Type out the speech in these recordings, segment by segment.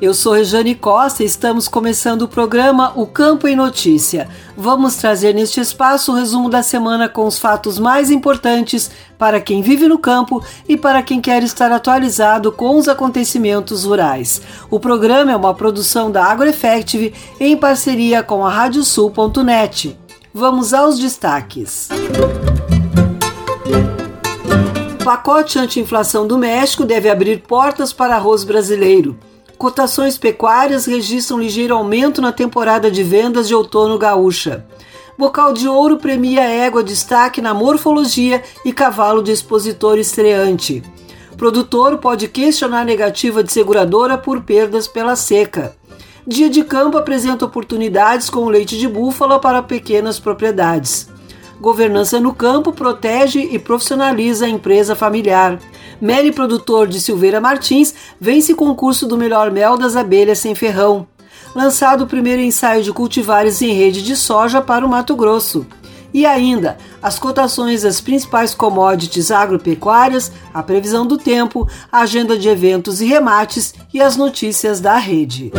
Eu sou Rejane Costa e estamos começando o programa O Campo em Notícia. Vamos trazer neste espaço o resumo da semana com os fatos mais importantes para quem vive no campo e para quem quer estar atualizado com os acontecimentos rurais. O programa é uma produção da AgroEffective em parceria com a Radiosul.net. Vamos aos destaques. O pacote anti-inflação do México deve abrir portas para arroz brasileiro. Cotações pecuárias registram ligeiro aumento na temporada de vendas de outono gaúcha. Bocal de Ouro premia égua destaque na morfologia e cavalo de expositor estreante. Produtor pode questionar negativa de seguradora por perdas pela seca. Dia de campo apresenta oportunidades com leite de búfala para pequenas propriedades. Governança no campo protege e profissionaliza a empresa familiar. Meli Produtor de Silveira Martins vence concurso do melhor mel das abelhas sem ferrão. Lançado o primeiro ensaio de cultivares em rede de soja para o Mato Grosso. E ainda, as cotações das principais commodities agropecuárias, a previsão do tempo, a agenda de eventos e remates e as notícias da rede.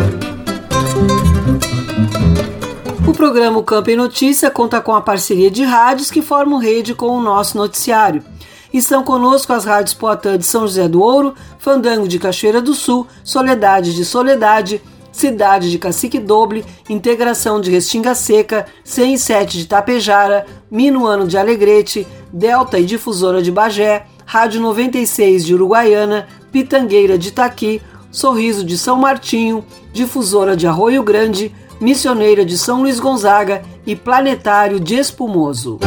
O programa Campo em Notícia conta com a parceria de rádios que formam rede com o nosso noticiário. Estão conosco as rádios Poatã de São José do Ouro, Fandango de Cachoeira do Sul, Soledade de Soledade, Cidade de Cacique Doble, Integração de Restinga Seca, 107 de Tapejara, Minuano de Alegrete, Delta e Difusora de Bagé, Rádio 96 de Uruguaiana, Pitangueira de Itaqui, Sorriso de São Martinho, Difusora de Arroio Grande, Missioneira de São Luís Gonzaga e Planetário de Espumoso.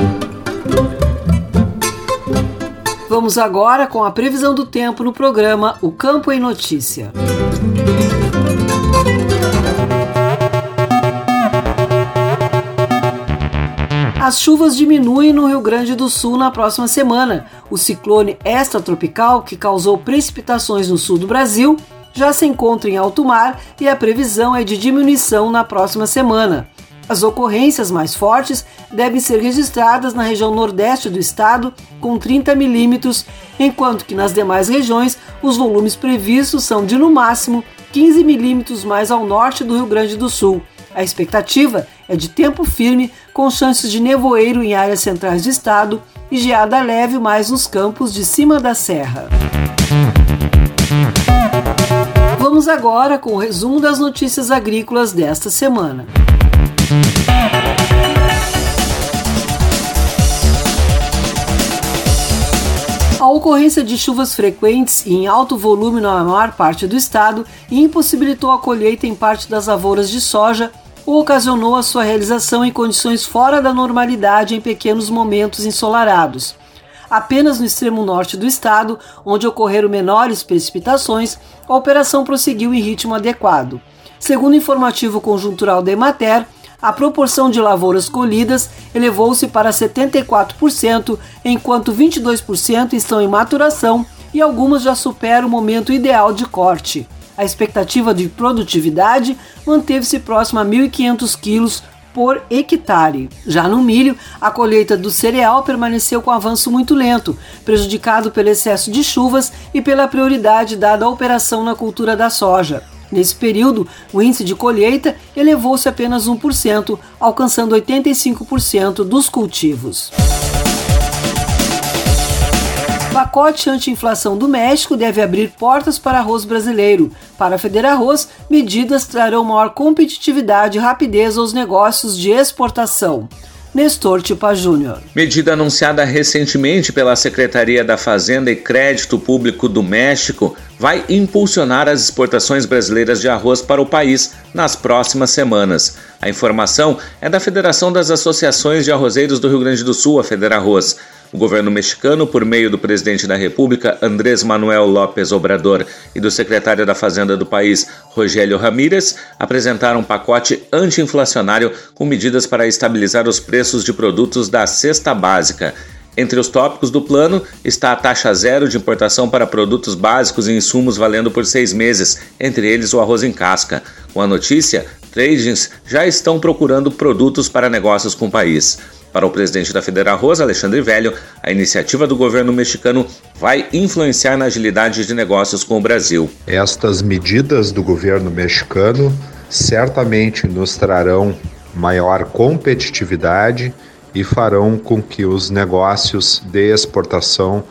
Vamos agora com a previsão do tempo no programa O Campo em Notícia. As chuvas diminuem no Rio Grande do Sul na próxima semana. O ciclone extratropical, que causou precipitações no sul do Brasil, já se encontra em alto mar e a previsão é de diminuição na próxima semana. As ocorrências mais fortes devem ser registradas na região nordeste do estado, com 30 milímetros, enquanto que nas demais regiões os volumes previstos são de no máximo 15 milímetros mais ao norte do Rio Grande do Sul. A expectativa é de tempo firme, com chances de nevoeiro em áreas centrais do estado e geada leve mais nos campos de cima da serra. Vamos agora com o resumo das notícias agrícolas desta semana. A ocorrência de chuvas frequentes e em alto volume na maior parte do estado impossibilitou a colheita em parte das lavouras de soja ou ocasionou a sua realização em condições fora da normalidade em pequenos momentos ensolarados. Apenas no extremo norte do estado, onde ocorreram menores precipitações, a operação prosseguiu em ritmo adequado. Segundo o informativo conjuntural da Emater, a proporção de lavouras colhidas elevou-se para 74%, enquanto 22% estão em maturação, e algumas já superam o momento ideal de corte. A expectativa de produtividade manteve-se próxima a 1.500 quilos por hectare. Já no milho, a colheita do cereal permaneceu com avanço muito lento, prejudicado pelo excesso de chuvas e pela prioridade dada à operação na cultura da soja. Nesse período, o índice de colheita elevou-se apenas 1%, alcançando 85% dos cultivos. Pacote anti-inflação do México deve abrir portas para arroz brasileiro. Para a Federarroz, medidas trarão maior competitividade e rapidez aos negócios de exportação. Nestor Tipa Júnior. Medida anunciada recentemente pela Secretaria da Fazenda e Crédito Público do México vai impulsionar as exportações brasileiras de arroz para o país nas próximas semanas. A informação é da Federação das Associações de Arrozeiros do Rio Grande do Sul, a Federarroz. O governo mexicano, por meio do presidente da República, Andrés Manuel López Obrador, e do secretário da Fazenda do país, Rogério Ramírez, apresentaram um pacote anti-inflacionário com medidas para estabilizar os preços de produtos da cesta básica. Entre os tópicos do plano está a taxa zero de importação para produtos básicos e insumos valendo por seis meses, entre eles o arroz em casca. Com a notícia, tradings já estão procurando produtos para negócios com o país. Para o presidente da Federal Rosa, Alexandre Velho, a iniciativa do governo mexicano vai influenciar na agilidade de negócios com o Brasil. Estas medidas do governo mexicano certamente nos trarão maior competitividade e farão com que os negócios de exportação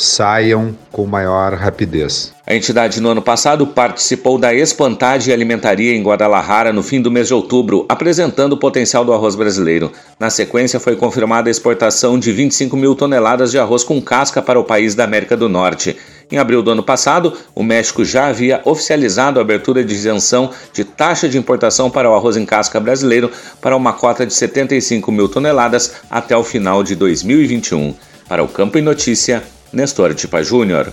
saiam com maior rapidez. A entidade no ano passado participou da Espantade Alimentaria em Guadalajara no fim do mês de outubro, apresentando o potencial do arroz brasileiro. Na sequência, foi confirmada a exportação de 25 mil toneladas de arroz com casca para o país da América do Norte. Em abril do ano passado, o México já havia oficializado a abertura de isenção de taxa de importação para o arroz em casca brasileiro para uma cota de 75 mil toneladas até o final de 2021. Para o Campo e Notícia, Nestor Tipa Júnior.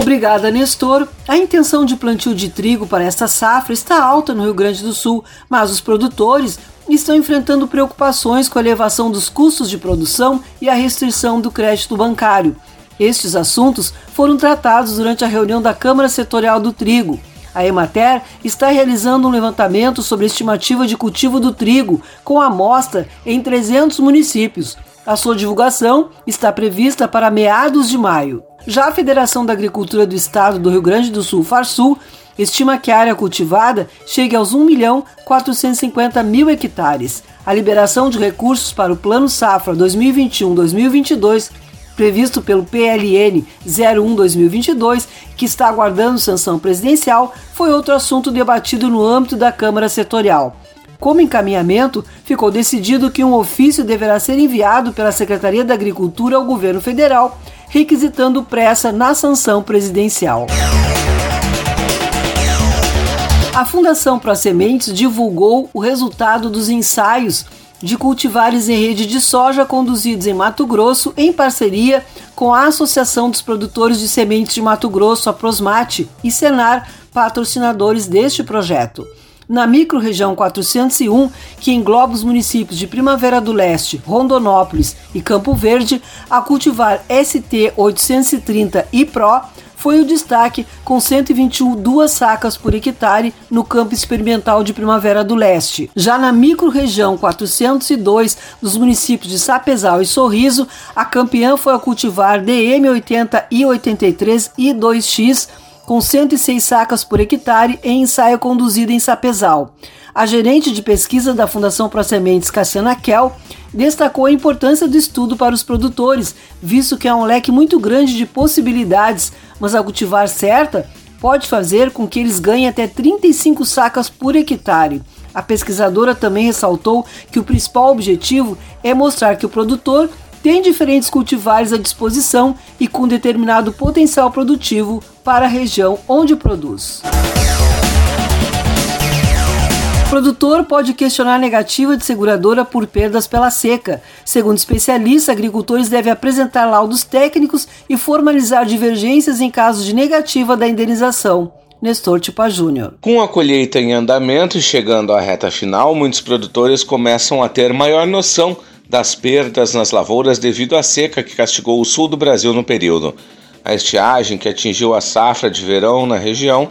Obrigada, Nestor. A intenção de plantio de trigo para esta safra está alta no Rio Grande do Sul, mas os produtores estão enfrentando preocupações com a elevação dos custos de produção e a restrição do crédito bancário. Estes assuntos foram tratados durante a reunião da Câmara Setorial do Trigo. A Emater está realizando um levantamento sobre a estimativa de cultivo do trigo, com amostra em 300 municípios. A sua divulgação está prevista para meados de maio. Já a Federação da Agricultura do Estado do Rio Grande do Sul, Farsul, estima que a área cultivada chegue aos 1 milhão 450 mil hectares. A liberação de recursos para o Plano Safra 2021-2022 previsto pelo PLN 01-2022, que está aguardando sanção presidencial, foi outro assunto debatido no âmbito da Câmara Setorial. Como encaminhamento, ficou decidido que um ofício deverá ser enviado pela Secretaria da Agricultura ao governo federal, requisitando pressa na sanção presidencial. A Fundação Pro Sementes divulgou o resultado dos ensaios de cultivares em rede de soja conduzidos em Mato Grosso em parceria com a Associação dos Produtores de Sementes de Mato Grosso, a Prosmate, e Senar, patrocinadores deste projeto na microrregião 401, que engloba os municípios de Primavera do Leste, Rondonópolis e Campo Verde, a cultivar ST 830 e Pro foi o destaque com 121 duas sacas por hectare no campo experimental de Primavera do Leste. Já na microrregião 402 dos municípios de Sapezal e Sorriso, a campeã foi a cultivar DM 80 e 83 e 2X com 106 sacas por hectare em ensaio conduzido em Sapezal. A gerente de pesquisa da Fundação Pro Sementes, Cassiana Kell, destacou a importância do estudo para os produtores, visto que há um leque muito grande de possibilidades, mas a cultivar certa pode fazer com que eles ganhem até 35 sacas por hectare. A pesquisadora também ressaltou que o principal objetivo é mostrar que o produtor tem diferentes cultivares à disposição e com determinado potencial produtivo para a região onde produz. O produtor pode questionar negativa de seguradora por perdas pela seca. Segundo especialistas, agricultores devem apresentar laudos técnicos e formalizar divergências em caso de negativa da indenização. Nestor Tipa Júnior. Com a colheita em andamento e chegando à reta final, muitos produtores começam a ter maior noção das perdas nas lavouras devido à seca que castigou o sul do Brasil no período. A estiagem que atingiu a safra de verão na região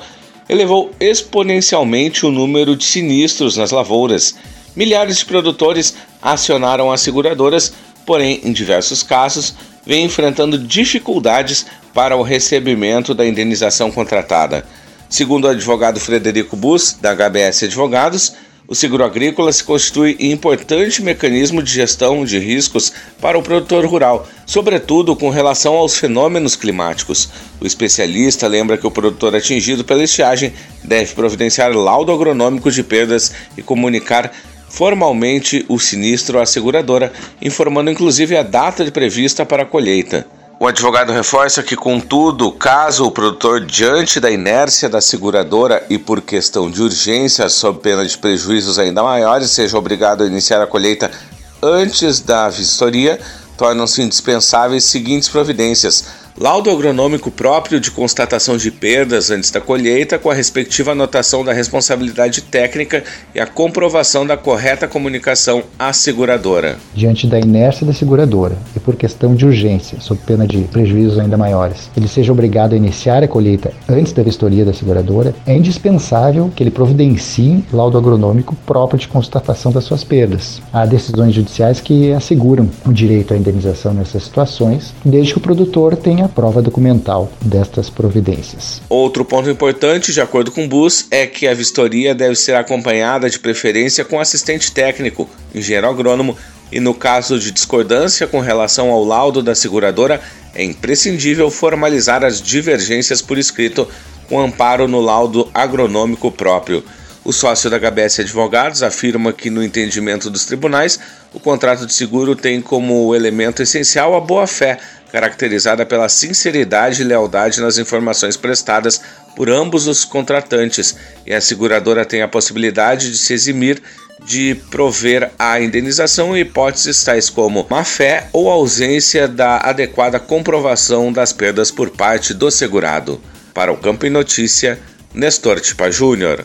elevou exponencialmente o número de sinistros nas lavouras. Milhares de produtores acionaram as seguradoras, porém, em diversos casos, vem enfrentando dificuldades para o recebimento da indenização contratada. Segundo o advogado Frederico Bus, da HBS Advogados, o seguro agrícola se constitui em importante mecanismo de gestão de riscos para o produtor rural, sobretudo com relação aos fenômenos climáticos. O especialista lembra que o produtor atingido pela estiagem deve providenciar laudo agronômico de perdas e comunicar formalmente o sinistro à seguradora, informando inclusive a data prevista para a colheita. O advogado reforça que, contudo, caso o produtor, diante da inércia da seguradora e por questão de urgência, sob pena de prejuízos ainda maiores, seja obrigado a iniciar a colheita antes da vistoria, tornam-se indispensáveis seguintes providências: Laudo agronômico próprio de constatação de perdas antes da colheita, com a respectiva anotação da responsabilidade técnica e a comprovação da correta comunicação à seguradora. Diante da inércia da seguradora e por questão de urgência, sob pena de prejuízos ainda maiores, ele seja obrigado a iniciar a colheita antes da vistoria da seguradora, é indispensável que ele providencie laudo agronômico próprio de constatação das suas perdas. Há decisões judiciais que asseguram o direito à indenização nessas situações, desde que o produtor tenha prova documental destas providências. Outro ponto importante, de acordo com o BUS, é que a vistoria deve ser acompanhada de preferência com assistente técnico, engenheiro agrônomo, e no caso de discordância com relação ao laudo da seguradora, é imprescindível formalizar as divergências por escrito com amparo no laudo agronômico próprio. O sócio da HBS Advogados afirma que, no entendimento dos tribunais, o contrato de seguro tem como elemento essencial a boa-fé caracterizada pela sinceridade e lealdade nas informações prestadas por ambos os contratantes, e a seguradora tem a possibilidade de se eximir de prover a indenização em hipóteses tais como má-fé ou ausência da adequada comprovação das perdas por parte do segurado. Para o Campo e Notícia, Nestor Tipa Júnior.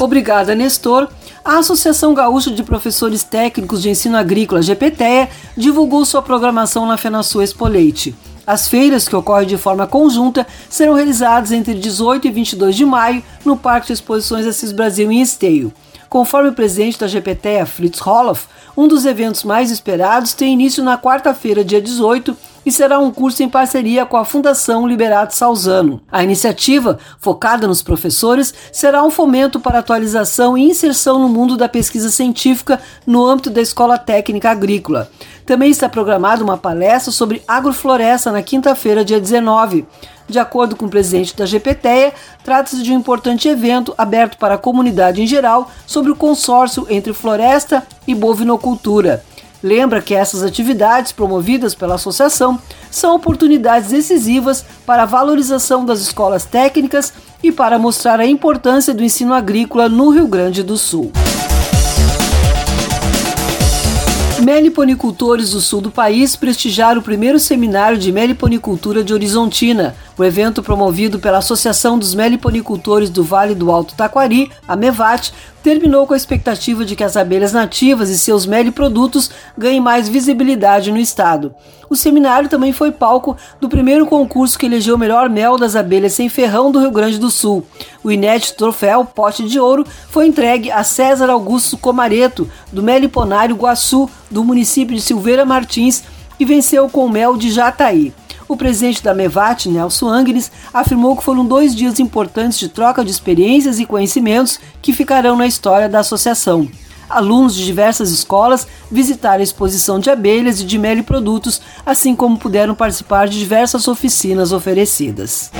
Obrigada, Nestor. A Associação Gaúcha de Professores Técnicos de Ensino Agrícola, GPTEA, divulgou sua programação na FenaSul Expoleite. As feiras, que ocorrem de forma conjunta, serão realizadas entre 18 e 22 de maio no Parque de Exposições Assis Brasil em Esteio. Conforme o presidente da GPTEA, Fritz Roloff, um dos eventos mais esperados tem início na quarta-feira, dia 18, e será um curso em parceria com a Fundação Liberato Salzano. A iniciativa, focada nos professores, será um fomento para atualização e inserção no mundo da pesquisa científica no âmbito da Escola Técnica Agrícola. Também está programada uma palestra sobre agrofloresta na quinta-feira, dia 19. De acordo com o presidente da GPTEA, trata-se de um importante evento aberto para a comunidade em geral sobre o consórcio entre floresta e bovinocultura. Lembra que essas atividades promovidas pela associação são oportunidades decisivas para a valorização das escolas técnicas e para mostrar a importância do ensino agrícola no Rio Grande do Sul. Meliponicultores do sul do país prestigiaram o primeiro seminário de meliponicultura de Horizontina. O evento, promovido pela Associação dos Meliponicultores do Vale do Alto Taquari, a MEVAT, terminou com a expectativa de que as abelhas nativas e seus meliprodutos ganhem mais visibilidade no estado. O seminário também foi palco do primeiro concurso que elegeu o melhor mel das abelhas sem ferrão do Rio Grande do Sul. O inédito troféu Pote de Ouro foi entregue a César Augusto Comareto, do Meliponário Guaçu, do município de Silveira Martins, e venceu com o mel de Jataí. O presidente da Mevat, Nelson Angles, afirmou que foram dois dias importantes de troca de experiências e conhecimentos que ficarão na história da associação. Alunos de diversas escolas visitaram a exposição de abelhas e de mel e produtos, assim como puderam participar de diversas oficinas oferecidas.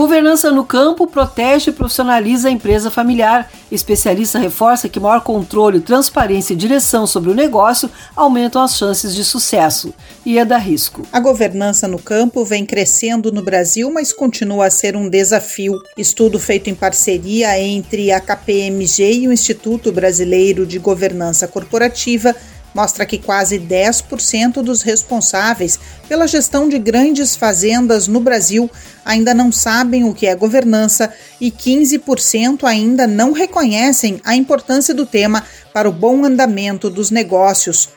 Governança no campo protege e profissionaliza a empresa familiar. Especialista reforça que maior controle, transparência e direção sobre o negócio aumentam as chances de sucesso. E é da risco. A governança no campo vem crescendo no Brasil, mas continua a ser um desafio. Estudo feito em parceria entre a KPMG e o Instituto Brasileiro de Governança Corporativa mostra que quase 10% dos responsáveis pela gestão de grandes fazendas no Brasil ainda não sabem o que é governança e 15% ainda não reconhecem a importância do tema para o bom andamento dos negócios.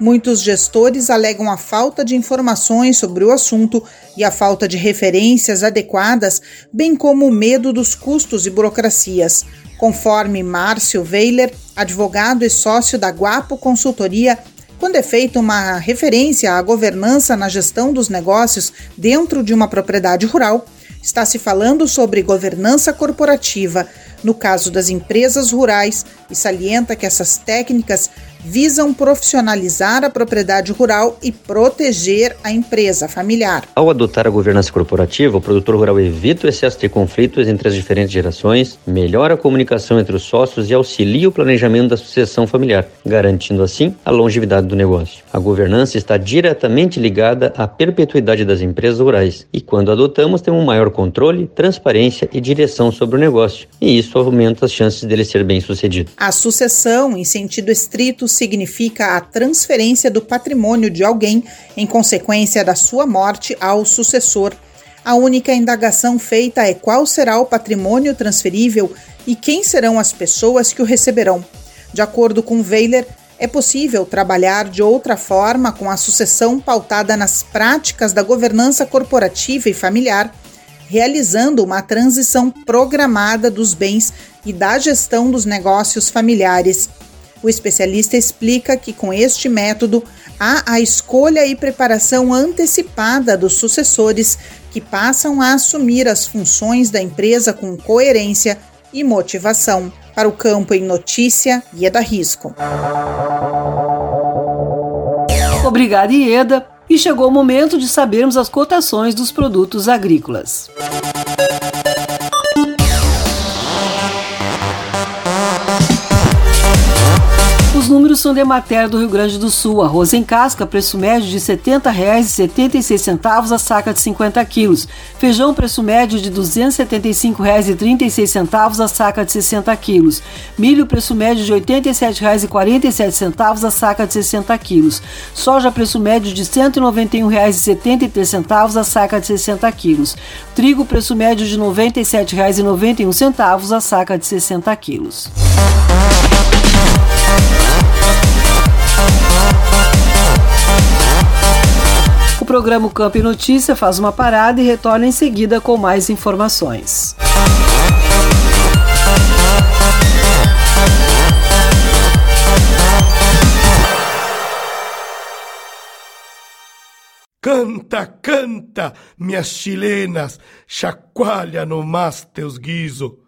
Muitos gestores alegam a falta de informações sobre o assunto e a falta de referências adequadas, bem como o medo dos custos e burocracias. Conforme Márcio Weiler, advogado e sócio da Guapo Consultoria, quando é feita uma referência à governança na gestão dos negócios dentro de uma propriedade rural, está se falando sobre governança corporativa. No caso das empresas rurais e salienta que essas técnicas visam profissionalizar a propriedade rural e proteger a empresa familiar. Ao adotar a governança corporativa, o produtor rural evita o excesso de conflitos entre as diferentes gerações, melhora a comunicação entre os sócios e auxilia o planejamento da sucessão familiar, garantindo assim a longevidade do negócio. A governança está diretamente ligada à perpetuidade das empresas rurais e, quando adotamos, temos um maior controle, transparência e direção sobre o negócio, e isso aumenta as chances dele ser bem sucedido. A sucessão, em sentido estrito, significa a transferência do patrimônio de alguém em consequência da sua morte ao sucessor. A única indagação feita é qual será o patrimônio transferível e quem serão as pessoas que o receberão. De acordo com Weiler, é possível trabalhar de outra forma com a sucessão pautada nas práticas da governança corporativa e familiar, realizando uma transição programada dos bens e da gestão dos negócios familiares. O especialista explica que com este método há a escolha e preparação antecipada dos sucessores que passam a assumir as funções da empresa com coerência e motivação. Para o campo em notícia, Ieda Risco. Obrigada, Ieda. E chegou o momento de sabermos as cotações dos produtos agrícolas. Os números são de Emater do Rio Grande do Sul. Arroz em casca, preço médio de R$ 70,76 a saca de 50 quilos. Feijão, preço médio de R$ 275,36 a saca de 60 quilos. Milho, preço médio de R$ 87,47 a saca de 60 quilos. Soja, preço médio de R$ 191,73 a saca de 60 quilos. Trigo, preço médio de R$ 97,91 a saca de 60 quilos. Programa Campo e Notícia faz uma parada e retorna em seguida com mais informações. Canta, canta, minhas chilenas, chacoalha no mas teus guiso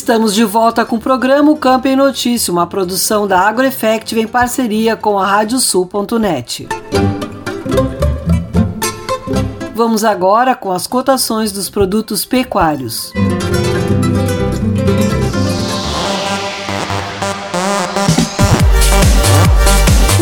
Estamos de volta com o programa Campo em Notícia, uma produção da AgroEffective em parceria com a Radiosul.net. Vamos agora com as cotações dos produtos pecuários.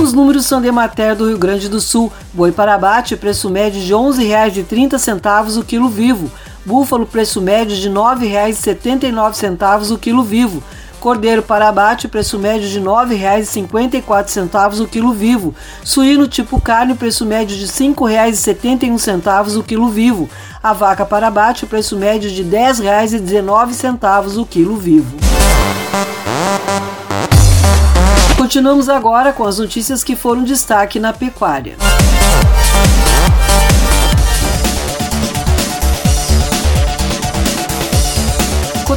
Os números são de Mater do Rio Grande do Sul. Boi para abate, preço médio de R$ 11,30 o quilo vivo búfalo preço médio de R$ 9,79 o quilo vivo. Cordeiro para abate, preço médio de R$ 9,54 o quilo vivo. Suíno tipo carne, preço médio de R$ 5,71 o quilo vivo. A vaca para abate, preço médio de R$ 10,19 o quilo vivo. Continuamos agora com as notícias que foram destaque na pecuária.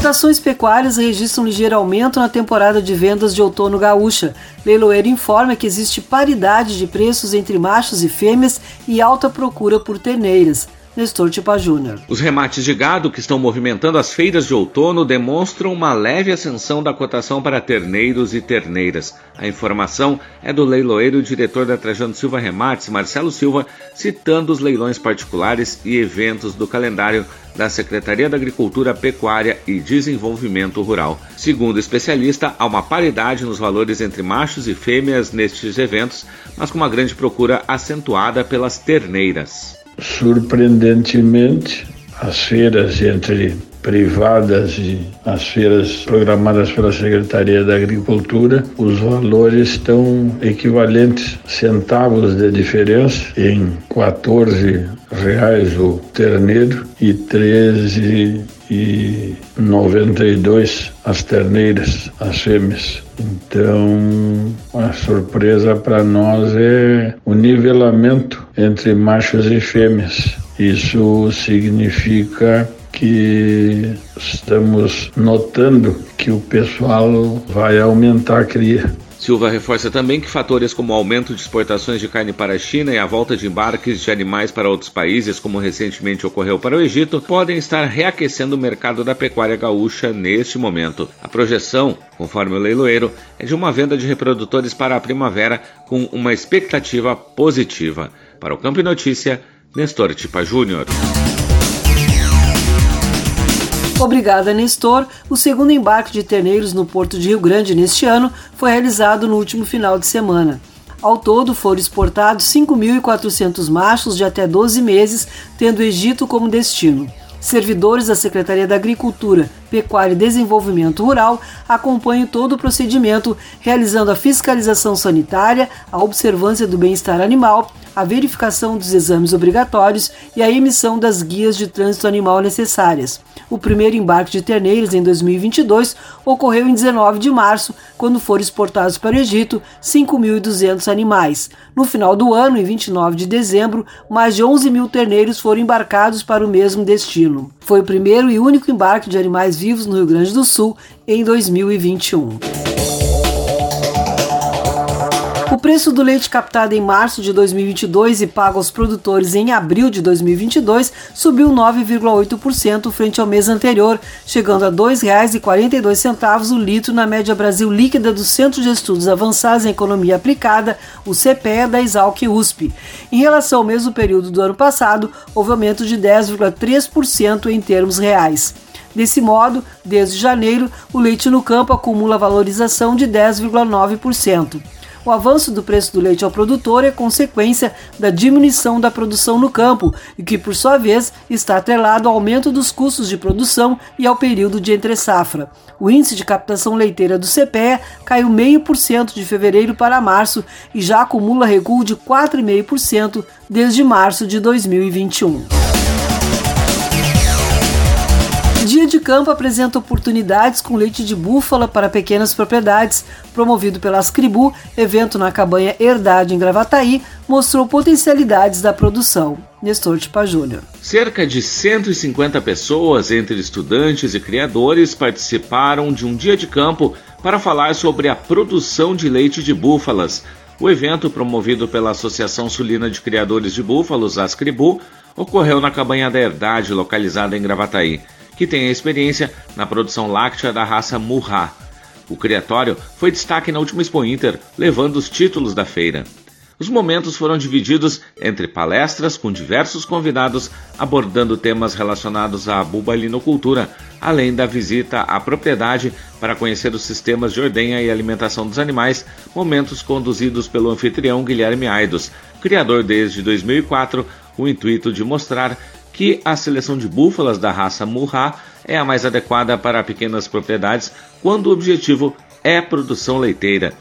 Cotações pecuárias registram ligeiro aumento na temporada de vendas de outono gaúcha. Leiloeiro informa que existe paridade de preços entre machos e fêmeas e alta procura por terneiras. Nestor Tipa Júnior. Os remates de gado que estão movimentando as feiras de outono demonstram uma leve ascensão da cotação para terneiros e terneiras. A informação é do leiloeiro e diretor da Trajano Silva Remates, Marcelo Silva, citando os leilões particulares e eventos do calendário da Secretaria da Agricultura, Pecuária e Desenvolvimento Rural. Segundo o especialista, há uma paridade nos valores entre machos e fêmeas nestes eventos, mas com uma grande procura acentuada pelas terneiras. Surpreendentemente, as feiras entre privadas e as feiras programadas pela Secretaria da Agricultura, os valores estão equivalentes, centavos de diferença, em 14 reais o terneiro e 13 e 92 as terneiras, as fêmeas. Então, a surpresa para nós é o nivelamento entre machos e fêmeas. Isso significa que estamos notando que o pessoal vai aumentar a cria. Silva reforça também que fatores como o aumento de exportações de carne para a China e a volta de embarques de animais para outros países, como recentemente ocorreu para o Egito, podem estar reaquecendo o mercado da pecuária gaúcha neste momento. A projeção, conforme o leiloeiro, é de uma venda de reprodutores para a primavera com uma expectativa positiva. Para o Campo Notícia, Nestor Tipa Júnior. Obrigada, Nestor. O segundo embarque de terneiros no Porto de Rio Grande neste ano foi realizado no último final de semana. Ao todo, foram exportados 5.400 machos de até 12 meses, tendo o Egito como destino. Servidores da Secretaria da Agricultura, Pecuária e Desenvolvimento Rural acompanham todo o procedimento, realizando a fiscalização sanitária, a observância do bem-estar animal, a verificação dos exames obrigatórios e a emissão das guias de trânsito animal necessárias. O primeiro embarque de terneiros em 2022 ocorreu em 19 de março, quando foram exportados para o Egito 5.200 animais. No final do ano, em 29 de dezembro, mais de 11 mil terneiros foram embarcados para o mesmo destino. Foi o primeiro e único embarque de animais vivos no Rio Grande do Sul em 2021. O preço do leite captado em março de 2022 e pago aos produtores em abril de 2022 subiu 9,8% frente ao mês anterior, chegando a R$ 2,42 o litro na média Brasil líquida do Centro de Estudos Avançados em Economia Aplicada, o CPE da Exalc USP. Em relação ao mesmo período do ano passado, houve aumento de 10,3% em termos reais. Desse modo, desde janeiro, o leite no campo acumula valorização de 10,9%. O avanço do preço do leite ao produtor é consequência da diminuição da produção no campo e que, por sua vez, está atrelado ao aumento dos custos de produção e ao período de entre-safra. O índice de captação leiteira do CPE caiu 0,5% de fevereiro para março e já acumula recuo de 4,5% desde março de 2021. Dia de Campo apresenta oportunidades com leite de búfala para pequenas propriedades. Promovido pela Ascribu, evento na cabanha Herdade em Gravataí mostrou potencialidades da produção. Nestor Tipa Júnior. Cerca de 150 pessoas, entre estudantes e criadores, participaram de um dia de campo para falar sobre a produção de leite de búfalas. O evento, promovido pela Associação Sulina de Criadores de Búfalos, Ascribu, ocorreu na cabanha da Herdade, localizada em Gravataí que tem experiência na produção láctea da raça Murra. O criatório foi destaque na última Expo Inter, levando os títulos da feira. Os momentos foram divididos entre palestras com diversos convidados abordando temas relacionados à bubalinocultura, além da visita à propriedade para conhecer os sistemas de ordenha e alimentação dos animais, momentos conduzidos pelo anfitrião Guilherme Aidos, criador desde 2004, com o intuito de mostrar que a seleção de búfalas da raça Murra é a mais adequada para pequenas propriedades quando o objetivo é produção leiteira.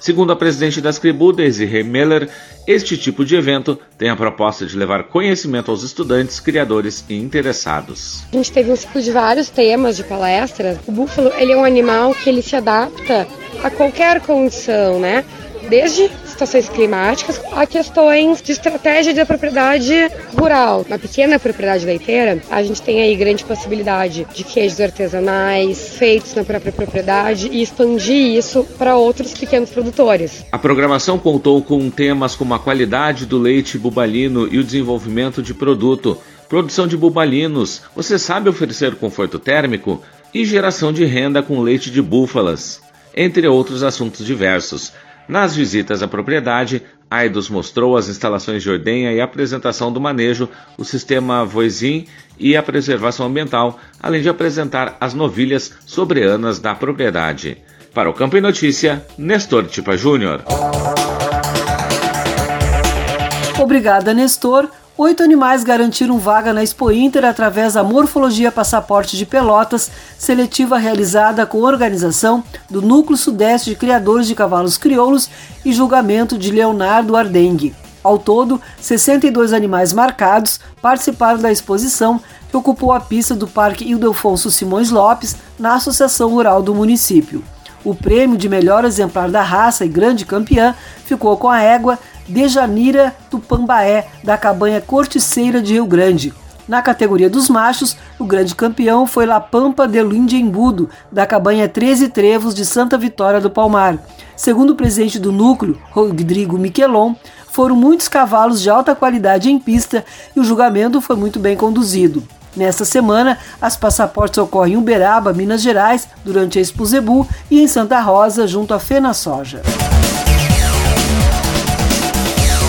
Segundo a presidente da Scribu, Desiree Meller, este tipo de evento tem a proposta de levar conhecimento aos estudantes, criadores e interessados. A gente teve um ciclo de vários temas de palestras. O búfalo ele é um animal que ele se adapta a qualquer condição, né? Desde situações climáticas a questões de estratégia da propriedade rural. Na pequena propriedade leiteira, a gente tem aí grande possibilidade de queijos artesanais feitos na própria propriedade e expandir isso para outros pequenos produtores. A programação contou com temas como a qualidade do leite bubalino e o desenvolvimento de produto, produção de bubalinos, você sabe oferecer conforto térmico e geração de renda com leite de búfalas, entre outros assuntos diversos. Nas visitas à propriedade, Aidos mostrou as instalações de ordenha e apresentação do manejo, o sistema Voisin e a preservação ambiental, além de apresentar as novilhas sobreanas da propriedade. Para o Campo e Notícia, Nestor Tipa Júnior. Obrigada, Nestor. Oito animais garantiram vaga na Expo Inter através da Morfologia Passaporte de Pelotas, seletiva realizada com organização do Núcleo Sudeste de Criadores de Cavalos Crioulos e julgamento de Leonardo Ardengue. Ao todo, 62 animais marcados participaram da exposição que ocupou a pista do Parque Ildefonso Simões Lopes, na Associação Rural do município. O prêmio de melhor exemplar da raça e grande campeã ficou com a égua Dejanira Tupambaé, da cabanha Corticeira de Rio Grande. Na categoria dos machos, o grande campeão foi La Pampa de Luindembudo, da cabanha 13 Trevos de Santa Vitória do Palmar. Segundo o presidente do núcleo, Rodrigo Miquelon, foram muitos cavalos de alta qualidade em pista e o julgamento foi muito bem conduzido. Nesta semana, as passaportes ocorrem em Uberaba, Minas Gerais, durante a Expo Zebu e em Santa Rosa, junto à Fena Soja.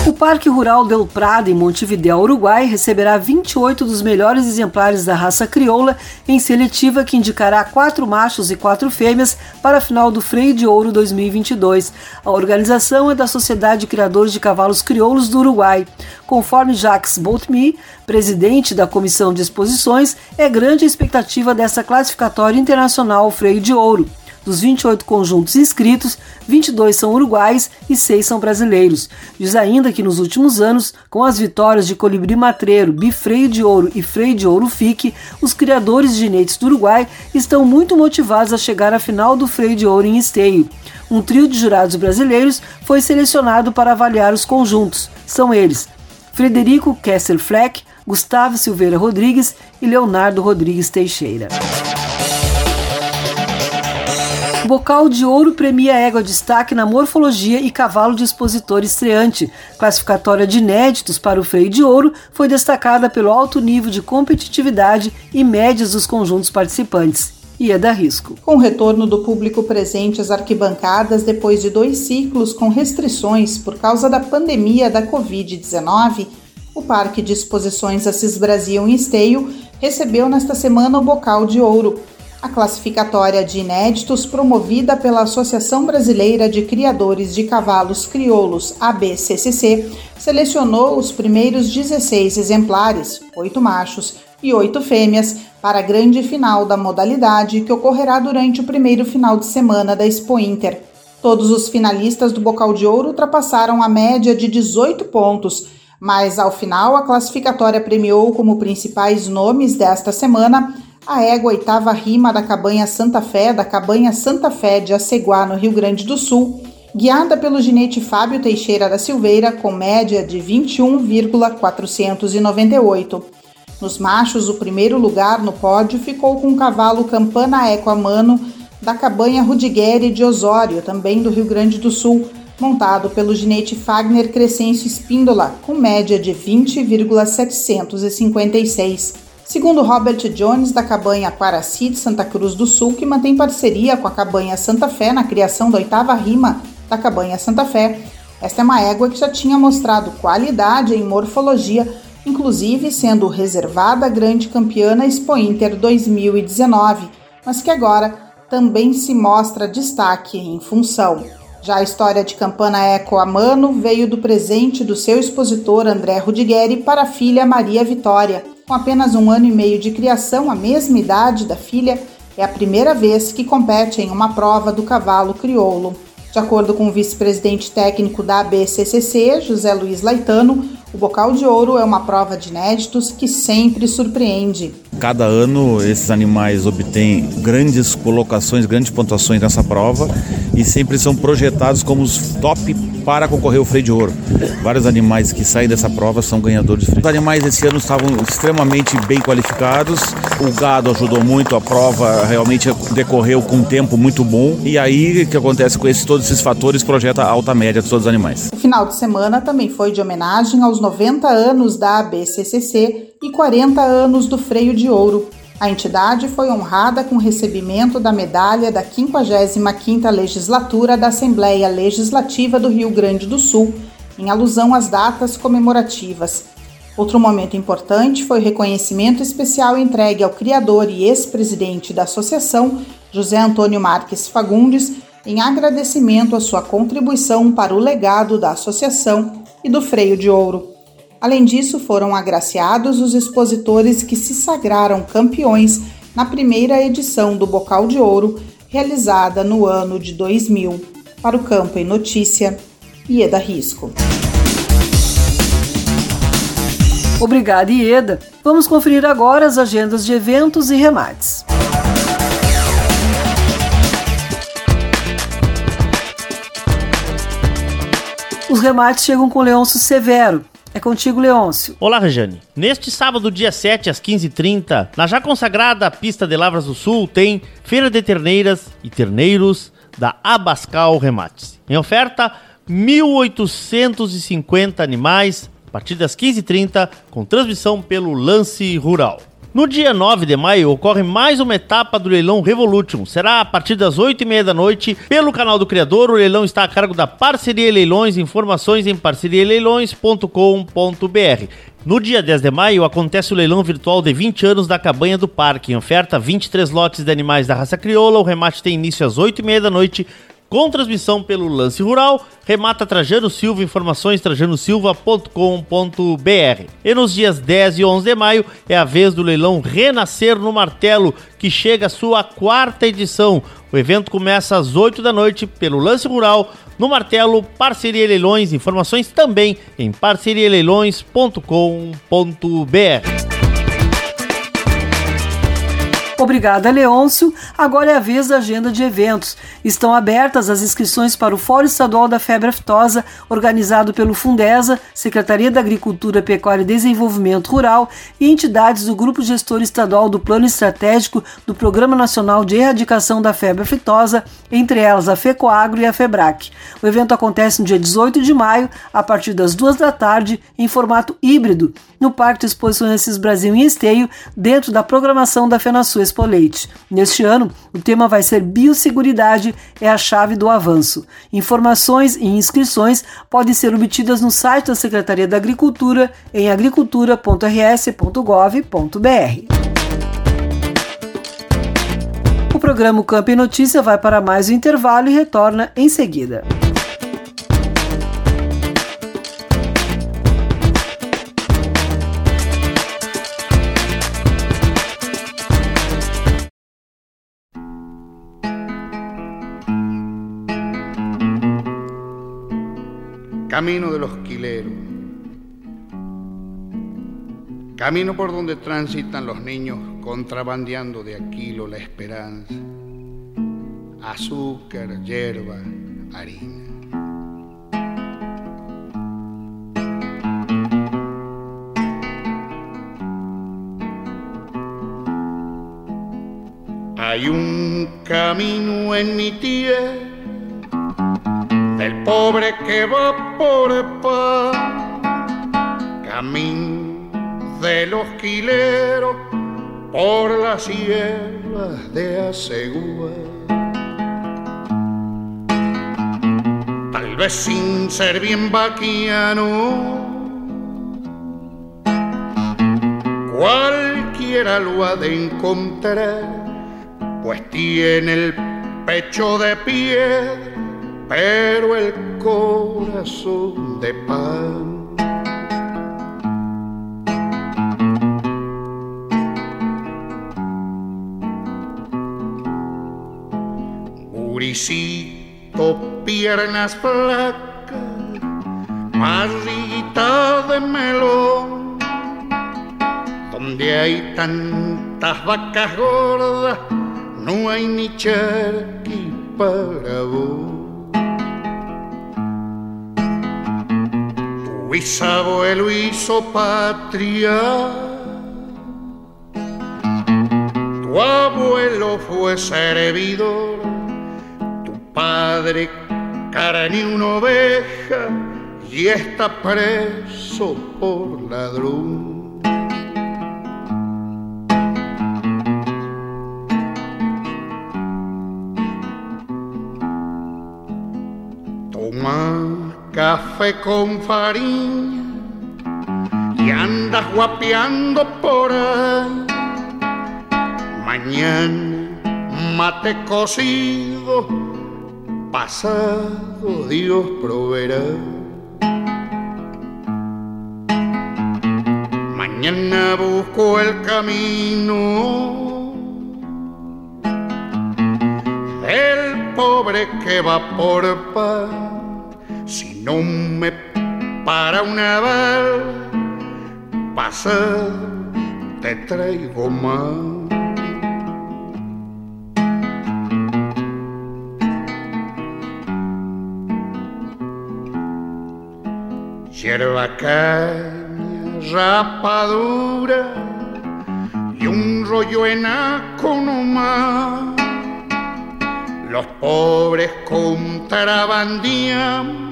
O Parque Rural Del Prado, em Montevideo, Uruguai, receberá 28 dos melhores exemplares da raça crioula em seletiva que indicará quatro machos e quatro fêmeas para a final do Freio de Ouro 2022. A organização é da Sociedade de Criadores de Cavalos Crioulos do Uruguai. Conforme Jacques Boltmy, presidente da Comissão de Exposições, é grande a expectativa dessa classificatória internacional Freio de Ouro. Dos 28 conjuntos inscritos, 22 são uruguais e 6 são brasileiros. Diz ainda que nos últimos anos, com as vitórias de Colibri Matreiro, Bifreio de Ouro e Freio de Ouro Fique, os criadores de ginetes do Uruguai estão muito motivados a chegar à final do Freio de Ouro em Esteio. Um trio de jurados brasileiros foi selecionado para avaliar os conjuntos. São eles Frederico Kessler Fleck, Gustavo Silveira Rodrigues e Leonardo Rodrigues Teixeira. Bocal de Ouro premia égua destaque na morfologia e cavalo de expositor estreante. Classificatória de inéditos para o freio de ouro foi destacada pelo alto nível de competitividade e médias dos conjuntos participantes. E é da risco. Com o retorno do público presente às arquibancadas depois de dois ciclos com restrições por causa da pandemia da Covid-19, o Parque de Exposições Assis Brasil em Esteio recebeu nesta semana o Bocal de Ouro a classificatória de inéditos, promovida pela Associação Brasileira de Criadores de Cavalos Crioulos, ABCCC, selecionou os primeiros 16 exemplares, oito machos e oito fêmeas, para a grande final da modalidade que ocorrerá durante o primeiro final de semana da Expo Inter. Todos os finalistas do Bocal de Ouro ultrapassaram a média de 18 pontos, mas ao final a classificatória premiou como principais nomes desta semana a égua oitava rima da cabanha Santa Fé, da cabanha Santa Fé de Aceguá, no Rio Grande do Sul, guiada pelo ginete Fábio Teixeira da Silveira, com média de 21,498. Nos machos, o primeiro lugar no pódio ficou com o cavalo Campana Equa Mano, da cabanha Rudigueri de Osório, também do Rio Grande do Sul, montado pelo ginete Fagner Crescencio Espíndola, com média de 20,756. Segundo Robert Jones, da cabanha Quaraci de Santa Cruz do Sul, que mantém parceria com a cabanha Santa Fé na criação da oitava rima da cabanha Santa Fé, esta é uma égua que já tinha mostrado qualidade em morfologia, inclusive sendo reservada a grande campeã Expo Inter 2019, mas que agora também se mostra destaque em função. Já a história de Campana Eco Amano veio do presente do seu expositor André Rudigueri para a filha Maria Vitória. Com apenas um ano e meio de criação, a mesma idade da filha, é a primeira vez que compete em uma prova do cavalo crioulo. De acordo com o vice-presidente técnico da ABCCC, José Luiz Laitano, O Bocal de Ouro é uma prova de inéditos que sempre surpreende. Cada ano esses animais obtêm grandes colocações, grandes pontuações nessa prova e sempre são projetados como os top para concorrer ao freio de ouro. Vários animais que saem dessa prova são ganhadores de freio. Os animais esse ano estavam extremamente bem qualificados. O gado ajudou muito, a prova realmente decorreu com um tempo muito bom. E aí o que acontece com esses, todos esses fatores projeta a alta média de todos os animais. O final de semana também foi de homenagem aos 90 anos da ABCCC e 40 anos do freio de ouro. A entidade foi honrada com o recebimento da medalha da 55ª Legislatura da Assembleia Legislativa do Rio Grande do Sul, em alusão às datas comemorativas. Outro momento importante foi o reconhecimento especial entregue ao criador e ex-presidente da associação, José Antônio Marques Fagundes, em agradecimento à sua contribuição para o legado da associação e do freio de ouro. Além disso, foram agraciados os expositores que se sagraram campeões na primeira edição do Bocal de Ouro, realizada no ano de 2000. Para o Campo em Notícia, Ieda Risco. Obrigada, Ieda. Vamos conferir agora as agendas de eventos e remates. Os remates chegam com Leôncio Severo. É contigo, Leôncio. Olá, Rejane. Neste sábado, dia 7, às 15h30, na já consagrada pista de Lavras do Sul, tem Feira de Terneiras e Terneiros da Abascal Remates. Em oferta, 1.850 animais, a partir das 15h30, com transmissão pelo Lance Rural. No dia 9 de maio ocorre mais uma etapa do leilão Revolution. Será a partir das 8h30 da noite pelo canal do Criador. O leilão está a cargo da Parceria Leilões. Informações em parcerialeilões.com.br. No dia 10 de maio acontece o leilão virtual de 20 anos da Cabanha do Parque. Em oferta 23 lotes de animais da raça crioula. O remate tem início às 8h30 da noite com transmissão pelo Lance Rural, remata Trajano Silva, informações trajanosilva.com.br. E nos dias 10 e 11 de maio é a vez do leilão Renascer no Martelo, que chega à sua quarta edição. O evento começa às 8 da noite pelo Lance Rural, no Martelo, Parceria Leilões, informações também em parcerialeilões.com.br. Obrigada, Leôncio. Agora é a vez da agenda de eventos. Estão abertas as inscrições para o Fórum Estadual da Febre Aftosa, organizado pelo Fundesa, Secretaria da Agricultura, Pecuária e Desenvolvimento Rural e entidades do Grupo Gestor Estadual do Plano Estratégico do Programa Nacional de Erradicação da Febre Aftosa, entre elas a FECOAGRO e a FEBRAC. O evento acontece no dia 18 de maio, a partir das duas da tarde, em formato híbrido, no Parque de Exposições Brasil em Esteio, dentro da programação da FenaSul Expo. Neste ano, o tema vai ser Biosseguridade é a chave do avanço. Informações e inscrições podem ser obtidas no site da Secretaria da Agricultura em agricultura.rs.gov.br. O programa Campo e Notícia vai para mais um intervalo e retorna em seguida. Camino de los quileros, camino por donde transitan los niños contrabandeando de Aquilo la esperanza, azúcar, hierba, harina. Hay un camino en mi tierra del pobre que va por pan, camino de los quileros por las hierbas de Asegúa. Tal vez sin ser bien vaquiano, cualquiera lo ha de encontrar, pues tiene el pecho de piedra pero el corazón de pan. Buricito, piernas flacas, barriguita de melón, donde hay tantas vacas gordas, no hay ni charqui para vos. Bisabuelo hizo patria, tu abuelo fue servidor, tu padre cara ni una oveja y está preso por ladrón. Café con farina y andas guapeando por ahí. Mañana mate cocido, pasado Dios proveerá. Mañana busco el camino el pobre que va por paz. Si no me para una bala, pasa, te traigo más. Hierba caña, rapadura y un rollo enaco nomás. Los pobres contrabandían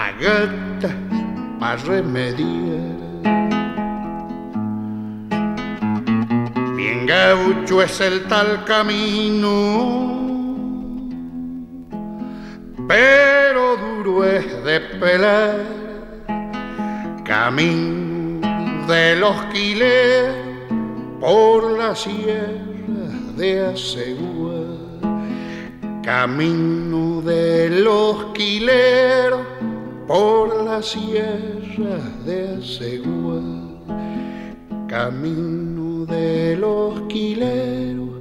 a para remediar. Bien gaucho es el tal camino, pero duro es de pelar. Camino de los quiles por la sierra de Asegúa. Camino de los quileros por las sierras de Asegúa. Camino de los quileros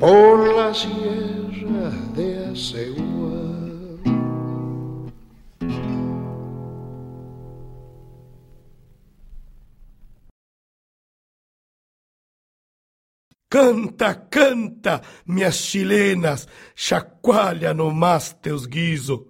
por las sierras de Asegúa. Canta, canta, minhas chilenas, chacoalha no mais teus guiso.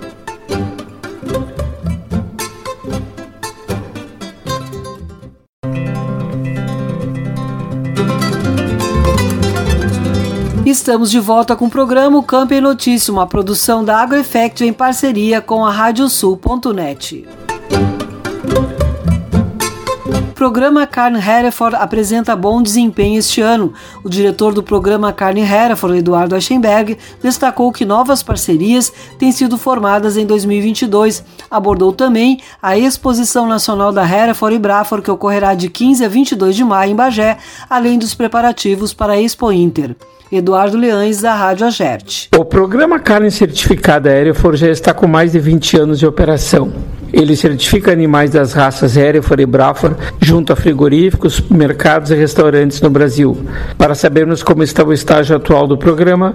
Estamos de volta com o programa o Campo em Notícia, uma produção da AgroEffect em parceria com a Radiosul.net. O programa Carne Hereford apresenta bom desempenho este ano. O diretor do programa Carne Hereford, Eduardo Eichenberg, destacou que novas parcerias têm sido formadas em 2022. Abordou também a Exposição Nacional da Hereford e Braford, que ocorrerá de 15 a 22 de maio em Bagé, além dos preparativos para a Expo Inter. Eduardo Leães, da Rádio Agerte. O programa Carne Certificada Hereford já está com mais de 20 anos de operação. Ele certifica animais das raças Hereford e Braford junto a frigoríficos, mercados e restaurantes no Brasil. Para sabermos como está o estágio atual do programa,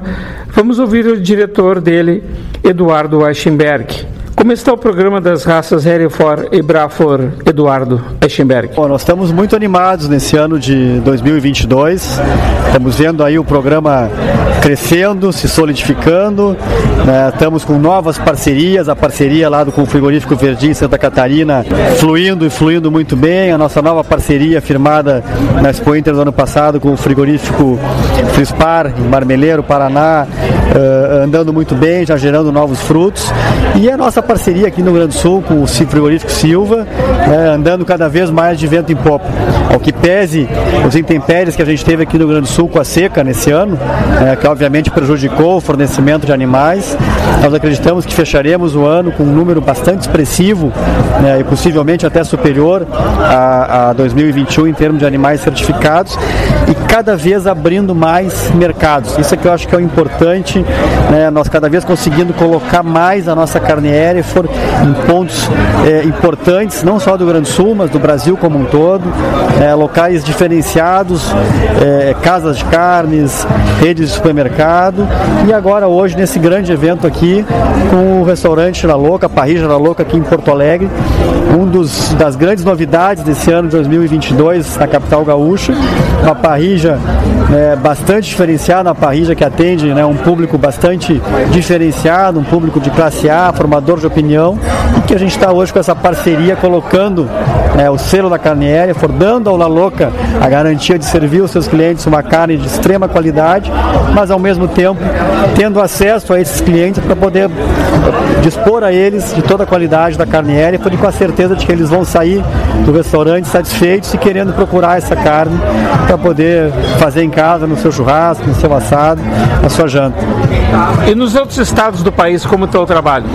vamos ouvir o diretor dele, Eduardo Eichenberg. Como está o programa das raças Hereford e Braford, Eduardo Eichenberg? Bom, nós estamos muito animados nesse ano de 2022. Estamos vendo aí o programa crescendo, se solidificando. Né? Estamos com novas parcerias, a parceria lá do, com o frigorífico Verdinho Santa Catarina fluindo e fluindo muito bem. A nossa nova parceria firmada na Expo Inter do ano passado com o frigorífico Frispar, Marmeleiro, Paraná, uh, andando muito bem, já gerando novos frutos. E a nossa parceria aqui no Rio Grande do Sul com o frigorífico Silva, né, andando cada vez mais de vento em popa. Ao que pese os intempéries que a gente teve aqui no Rio Grande do Sul com a seca nesse ano, né, que obviamente prejudicou o fornecimento de animais, nós acreditamos que fecharemos o ano com um número bastante expressivo né, e possivelmente até superior a, a 2021 em termos de animais certificados e cada vez abrindo mais mercados. Isso é que eu acho que é o importante, né, nós cada vez conseguindo colocar mais a nossa carne Hereford em pontos é, importantes, não só do Rio Grande do Sul, mas do Brasil como um todo, é, locais diferenciados, é, casas de carnes, redes de supermercado. E agora hoje nesse grande evento aqui com o restaurante La Louca, Parrija La Louca aqui em Porto Alegre, um dos das grandes novidades desse ano de 2022 na capital gaúcha, uma parrija né, bastante diferenciada, uma parrija que atende né, um público bastante diferenciado, um público de classe A, formador de opinião, que a gente está hoje com essa parceria colocando né, o selo da carne aérea, for dando ao La Louca a garantia de servir os seus clientes uma carne de extrema qualidade, mas ao mesmo tempo tendo acesso a esses clientes para poder dispor a eles de toda a qualidade da carne aérea e com a certeza de que eles vão sair do restaurante satisfeitos e querendo procurar essa carne para poder fazer em casa, no seu churrasco, no seu assado, na sua janta. E nos outros estados do país, como está o trabalho?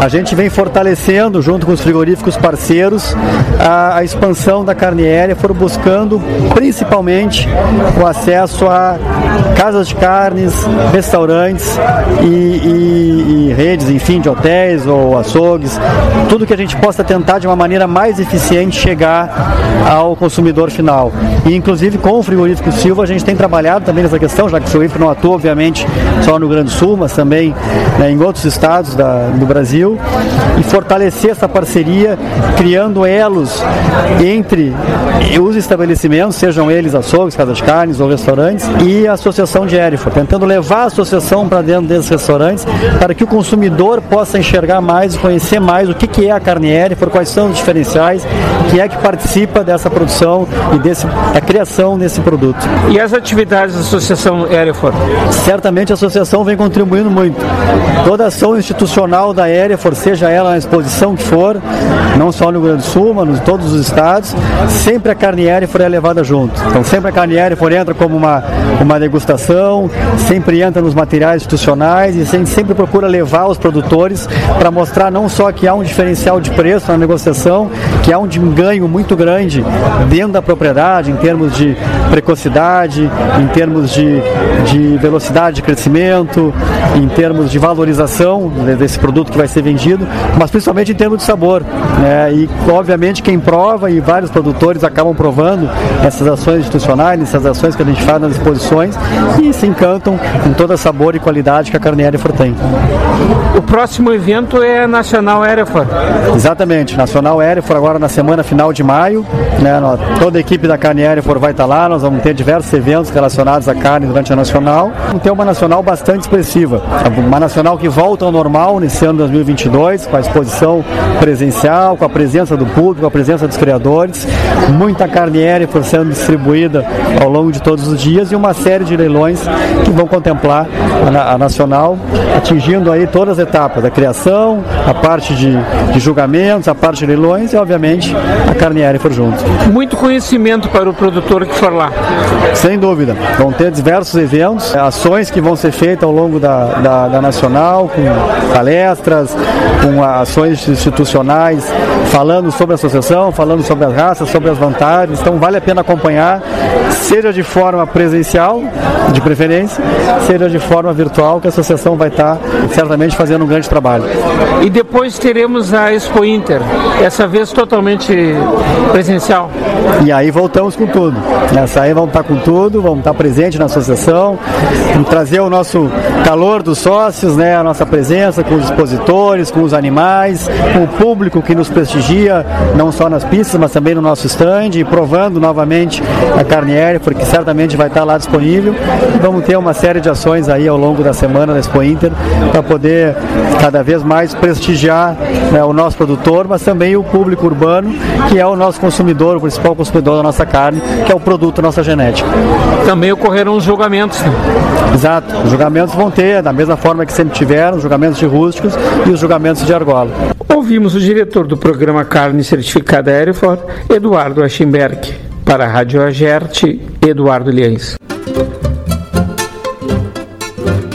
A gente vem fortalecendo, junto com os frigoríficos parceiros, a, a expansão da carne aérea, foram buscando principalmente o acesso a casas de carnes, restaurantes e, e, e redes, enfim, de hotéis ou açougues, tudo que a gente possa tentar de uma maneira mais eficiente chegar ao consumidor final. E inclusive com o frigorífico Silva a gente tem trabalhado também nessa questão, já que o frigorífico não atua obviamente só no Grande Sul, mas também né, em outros estados da, do Brasil, e fortalecer essa parceria, criando elos entre os estabelecimentos, sejam eles açougues, casas de carnes ou restaurantes, e a Associação de Erifor, tentando levar a associação para dentro desses restaurantes, para que o consumidor possa enxergar mais e conhecer mais o que, que é a carne Erifor, quais são os diferenciais, que é que participa dessa produção e desse, da criação desse produto. E as atividades da Associação Erifor? Certamente a associação vem contribuindo muito. Toda ação institucional da Erifor, seja ela na exposição que for, não só no Rio Grande do Sul, mas em todos os estados, sempre a carne Erifor é levada junto. Então sempre a carne Erifor entra como uma, uma degustação, sempre entra nos materiais institucionais e gente sempre procura levar os produtores para mostrar não só que há um diferencial de preço na negociação, que há um ganho muito grande dentro da propriedade, em termos de precocidade, em termos de, de velocidade de crescimento, em termos de valorização desse produto que vai ser vendido, mas principalmente em termos de sabor. Né? E obviamente quem prova e vários produtores acabam provando essas ações institucionais, essas ações que a gente faz nas exposições e se encantam com toda a sabor e qualidade que a carne Hereford tem. O próximo evento é Nacional Hereford. Exatamente, Nacional Hereford agora na semana final de maio. Né? Toda a equipe da carne Hereford vai estar lá, nós vamos ter diversos eventos relacionados à carne durante a Nacional. Vamos ter uma Nacional bastante expressiva, uma Nacional que volta ao normal nesse ano 2022, com a exposição presencial, com a presença do público, com a presença dos criadores, muita carne Hereford sendo distribuída ao longo de todos os dias e uma série de leilões que vão contemplar a, a Nacional, atingindo aí todas as etapas, da criação, a parte de, de julgamentos, a parte de leilões e, obviamente, a carne Hereford junto. Muito conhecimento para o produtor que for lá. Sem dúvida. Vão ter diversos eventos, ações que vão ser feitas ao longo da, da, da Nacional, com palestras, com ações institucionais, falando sobre a associação, falando sobre as raças, sobre as vantagens. Então vale a pena acompanhar, seja de forma presencial, de preferência, seja de forma virtual, que a associação vai estar certamente fazendo um grande trabalho. E depois teremos a Expo Inter, essa vez totalmente presencial. E aí voltamos com tudo. Nessa aí vamos estar com tudo, vamos estar presente na associação, vamos trazer o nosso calor dos sócios, né, a nossa presença com os expositores, com os animais, com o público que nos prestigia, não só nas pistas, mas também no nosso stand, provando novamente a carne aérea, porque certamente vai estar lá disponível. Vamos ter uma série de ações aí ao longo da semana da Expo Inter para poder cada vez mais prestigiar né, o nosso produtor, mas também o público urbano, que é o nosso consumidor, o principal consumidor da nossa carne, que é o produto da nossa genética. Também ocorreram os julgamentos. Né? Exato, os julgamentos vão ter, da mesma forma que sempre tiveram, os julgamentos de rústicos e os julgamentos de argola. Ouvimos o diretor do programa Carne Certificada Aerofor, Eduardo Aschenberg. Para a Rádio Agerte, Eduardo Liães.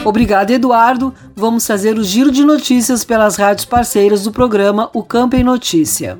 Obrigado, Eduardo. Vamos fazer o giro de notícias pelas rádios parceiras do programa O Campo em Notícia.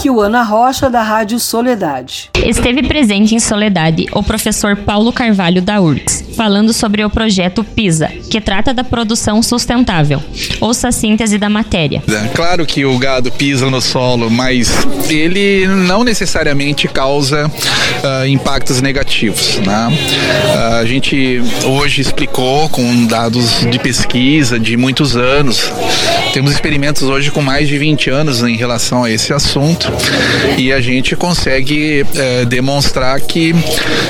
Kiwana Rocha, da Rádio Soledade. Esteve presente em Soledade o professor Paulo Carvalho da URGS, falando sobre o projeto PISA, que trata da produção sustentável. Ouça a síntese da matéria. É claro que o gado pisa no solo, mas ele não necessariamente causa uh, impactos negativos. Né? Uh, a gente hoje explicou com dados de pesquisa de muitos anos. Temos experimentos hoje com mais de 20 anos em relação a esse assunto e a gente consegue é, demonstrar que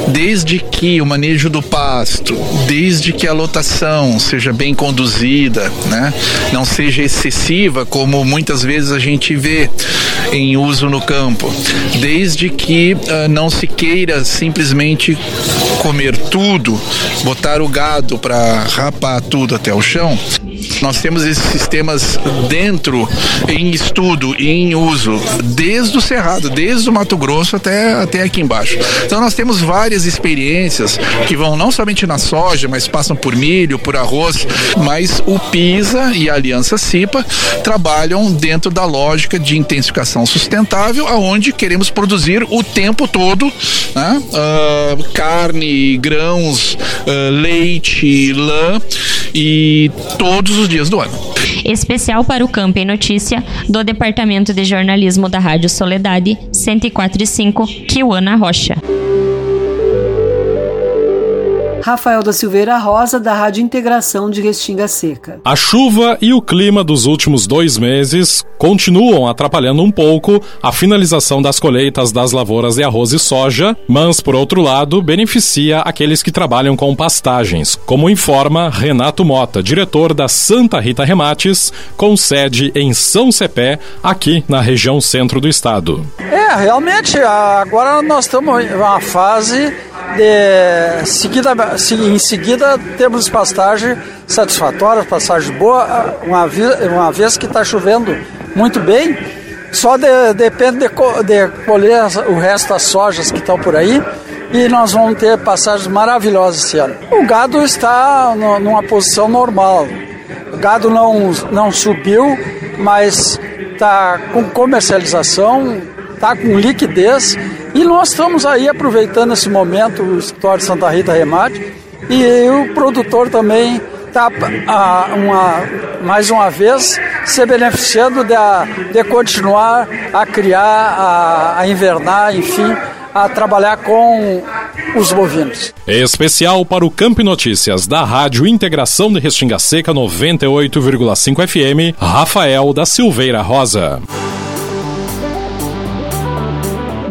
desde que o manejo do pasto, desde que a lotação seja bem conduzida, né, não seja excessiva como muitas vezes a gente vê em uso no campo, desde que uh, não se queira simplesmente comer tudo, botar o gado para rapar tudo até o chão, nós temos esses sistemas dentro, em estudo e em uso, desde o Cerrado, desde o Mato Grosso até, até aqui embaixo. Então nós temos várias experiências que vão não somente na soja, mas passam por milho, por arroz, mas o PISA e a Aliança CIPA trabalham dentro da lógica de intensificação sustentável, aonde queremos produzir o tempo todo né? uh, carne, grãos, uh, leite, lã e todos os dias do ano. Especial para o Campo em Notícia do Departamento de Jornalismo da Rádio Soledade 104.5, Kiwana Rocha. Rafael da Silveira Rosa, da Rádio Integração de Restinga Seca. A chuva e o clima dos últimos dois meses continuam atrapalhando um pouco a finalização das colheitas das lavouras de arroz e soja, mas, por outro lado, beneficia aqueles que trabalham com pastagens, como informa Renato Mota, diretor da Santa Rita Remates, com sede em São Cepé, aqui na região centro do estado. É, realmente, agora nós estamos em uma fase de seguida, em seguida temos pastagem satisfatória, pastagem boa, uma, uma vez que está chovendo muito bem, só de, depende de, de colher o resto das sojas que estão por aí e nós vamos ter passagens maravilhosas esse ano. O gado está no, numa posição normal. O gado não, não subiu, mas está com comercialização, está com liquidez e nós estamos aí aproveitando esse momento, o escritório Santa Rita Remate, e o produtor também está, uma, mais uma vez, se beneficiando de, de continuar a criar, a, a invernar, enfim, a trabalhar com os bovinos. Especial para o Campo Notícias da Rádio Integração de Restinga Seca 98,5 FM, Rafael da Silveira Rosa.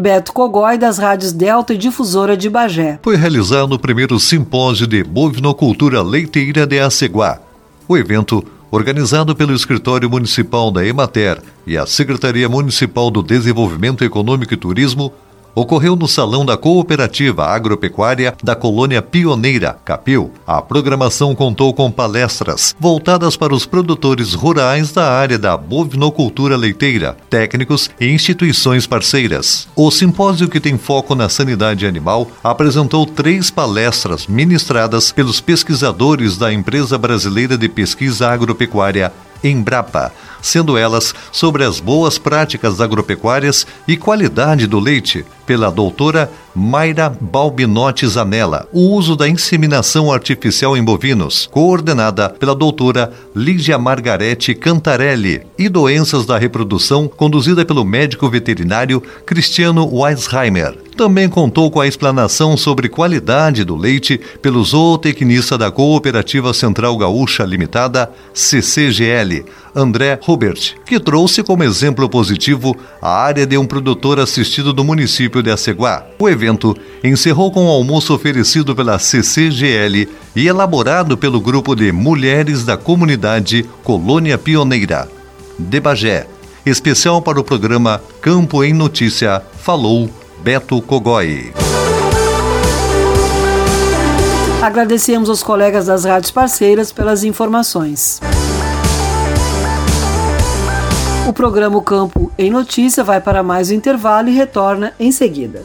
Beto Cogói, das rádios Delta e Difusora de Bagé. Foi realizado o primeiro simpósio de bovinocultura leiteira de Aceguá. O evento, organizado pelo Escritório Municipal da Emater e a Secretaria Municipal do Desenvolvimento Econômico e Turismo, ocorreu no Salão da Cooperativa Agropecuária da Colônia Pioneira, Capil. A programação contou com palestras voltadas para os produtores rurais da área da bovinocultura leiteira, técnicos e instituições parceiras. O simpósio, que tem foco na sanidade animal, apresentou três palestras ministradas pelos pesquisadores da Empresa Brasileira de Pesquisa Agropecuária Embrapa, sendo elas sobre as boas práticas agropecuárias e qualidade do leite, pela doutora Mayra Balbinotti Zanella, o uso da inseminação artificial em bovinos, coordenada pela doutora Lígia Margarete Cantarelli, e doenças da reprodução, conduzida pelo médico veterinário Cristiano Weisheimer. Também contou com a explanação sobre qualidade do leite pelo zootecnista da Cooperativa Central Gaúcha Limitada, CCGL, André Robert, que trouxe como exemplo positivo a área de um produtor assistido do município de Aceguá. O evento encerrou com um almoço oferecido pela CCGL e elaborado pelo grupo de Mulheres da Comunidade Colônia Pioneira. De Bagé, especial para o programa Campo em Notícia, falou Beto Cogói. Agradecemos aos colegas das rádios parceiras pelas informações. O programa Campo em Notícia vai para mais um intervalo e retorna em seguida.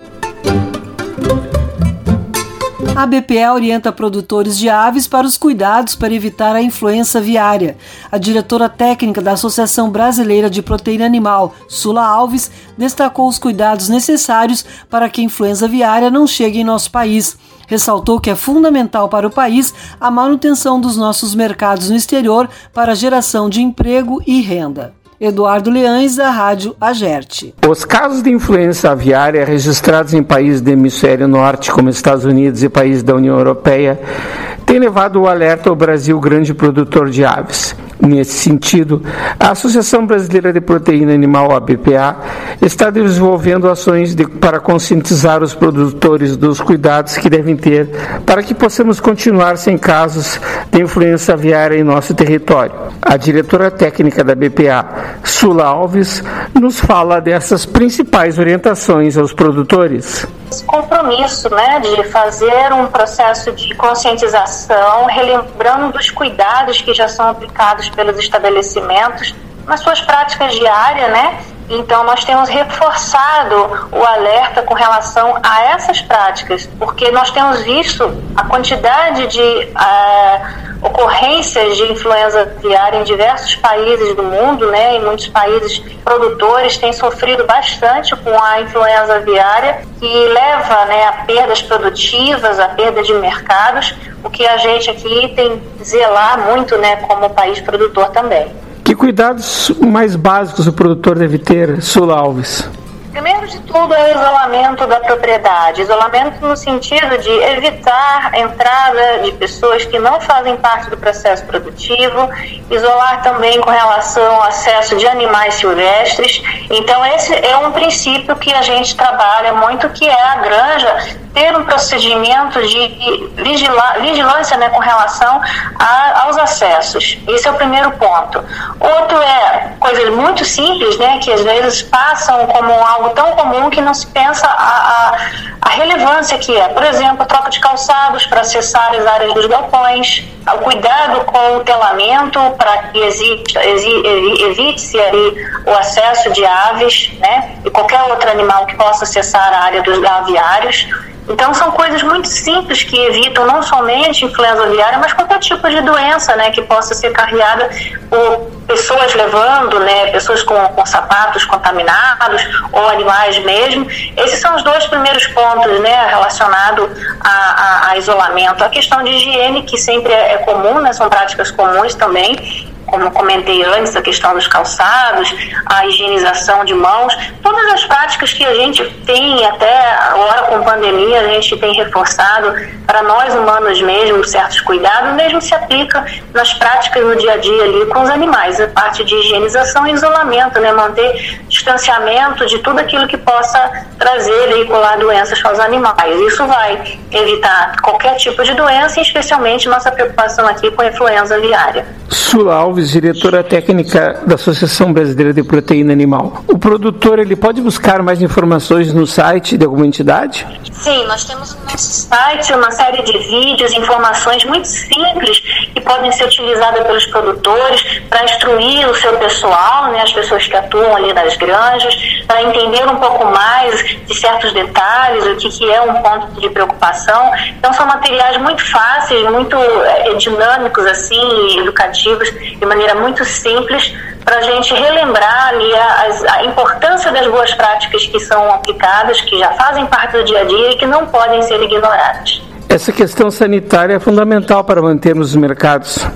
A BPA orienta produtores de aves para os cuidados para evitar a influenza aviária. A diretora técnica da Associação Brasileira de Proteína Animal, Sula Alves, destacou os cuidados necessários para que a influenza aviária não chegue em nosso país. Ressaltou que é fundamental para o país a manutenção dos nossos mercados no exterior para geração de emprego e renda. Eduardo Leães, da Rádio Agerte. Os casos de influenza aviária registrados em países do hemisfério norte, como Estados Unidos e países da União Europeia, têm levado o alerta ao Brasil, grande produtor de aves. Nesse sentido, a Associação Brasileira de Proteína Animal, a BPA, está desenvolvendo ações de, para conscientizar os produtores dos cuidados que devem ter para que possamos continuar sem casos de influenza aviária em nosso território. A diretora técnica da BPA, Sula Alves, nos fala dessas principais orientações aos produtores compromisso né, de fazer um processo de conscientização, relembrando dos cuidados que já são aplicados pelos estabelecimentos nas suas práticas diárias, né? Então, nós temos reforçado o alerta com relação a essas práticas, porque nós temos visto a quantidade de uh, ocorrências de influenza aviária em diversos países do mundo, né? Em muitos países produtores têm sofrido bastante com a influenza aviária, que leva né, a perdas produtivas, a perda de mercados, o que a gente aqui tem zelar muito, né, como país produtor também. Cuidados mais básicos o produtor deve ter, Sula Alves? Primeiro de tudo é o isolamento da propriedade. Isolamento no sentido de evitar a entrada de pessoas que não fazem parte do processo produtivo, isolar também com relação ao acesso de animais silvestres. Então esse é um princípio que a gente trabalha muito, que é a granja ter um procedimento de vigilância né, com relação a, aos acessos. Esse é o primeiro ponto. Outro é coisas muito simples, né, que às vezes passam como algo tão comum que não se pensa a, a, a relevância que é. Por exemplo, troca de calçados para acessar as áreas dos galpões, o cuidado com o telamento para que evite-se o acesso de aves né, e qualquer outro animal que possa acessar a área dos aviários. Então são coisas muito simples que evitam não somente influenza aviária, mas qualquer tipo de doença, né, que possa ser carregada por pessoas levando, né, pessoas com, com sapatos contaminados ou animais mesmo. Esses são os dois primeiros pontos, né, relacionado a, a, a isolamento. A questão de higiene que sempre é, é comum, né, são práticas comuns também como comentei antes, a questão dos calçados, a higienização de mãos, todas as práticas que a gente tem, até agora com pandemia, a gente tem reforçado para nós humanos mesmo, certos cuidados, mesmo se aplica nas práticas no dia a dia ali com os animais, a parte de higienização e isolamento, né, manter distanciamento de tudo aquilo que possa trazer, veicular doenças aos animais. Isso vai evitar qualquer tipo de doença, e especialmente nossa preocupação aqui com a influenza aviária. Sula Alves, diretora técnica da Associação Brasileira de Proteína Animal. O produtor ele pode buscar mais informações no site de alguma entidade? Sim, nós temos no nosso site uma série de vídeos, informações muito simples que podem ser utilizadas pelos produtores para instruir o seu pessoal, né, as pessoas que atuam ali nas granjas, para entender um pouco mais de certos detalhes, o que, que é um ponto de preocupação. Então são materiais muito fáceis, muito é, dinâmicos assim, educativos, de maneira muito simples, para a gente relembrar ali a, a, importância das boas práticas que são aplicadas, que já fazem parte do dia a dia e que não podem ser ignoradas. Essa questão sanitária é fundamental para mantermos os mercados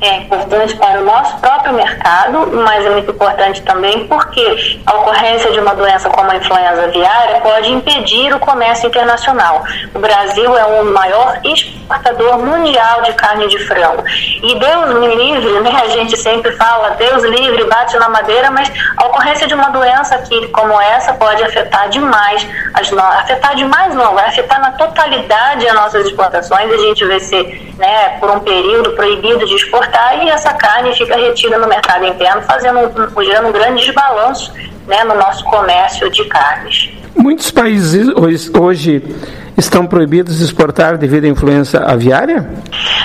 é importante para o nosso próprio mercado, mas é muito importante também porque a ocorrência de uma doença como a influenza aviária pode impedir o comércio internacional. O Brasil é o maior exportador mundial de carne de frango. E Deus me livre, né? A gente sempre fala, Deus livre, bate na madeira, mas a ocorrência de uma doença aqui como essa pode afetar demais as no... afetar demais não, vai afetar na totalidade as nossas exportações. A gente vai ser, né, por um período proibido de exportar e essa carne fica retida no mercado interno, fazendo gerando um grande desbalanço né, no nosso comércio de carnes. Muitos países hoje estão proibidos de exportar devido à influência aviária?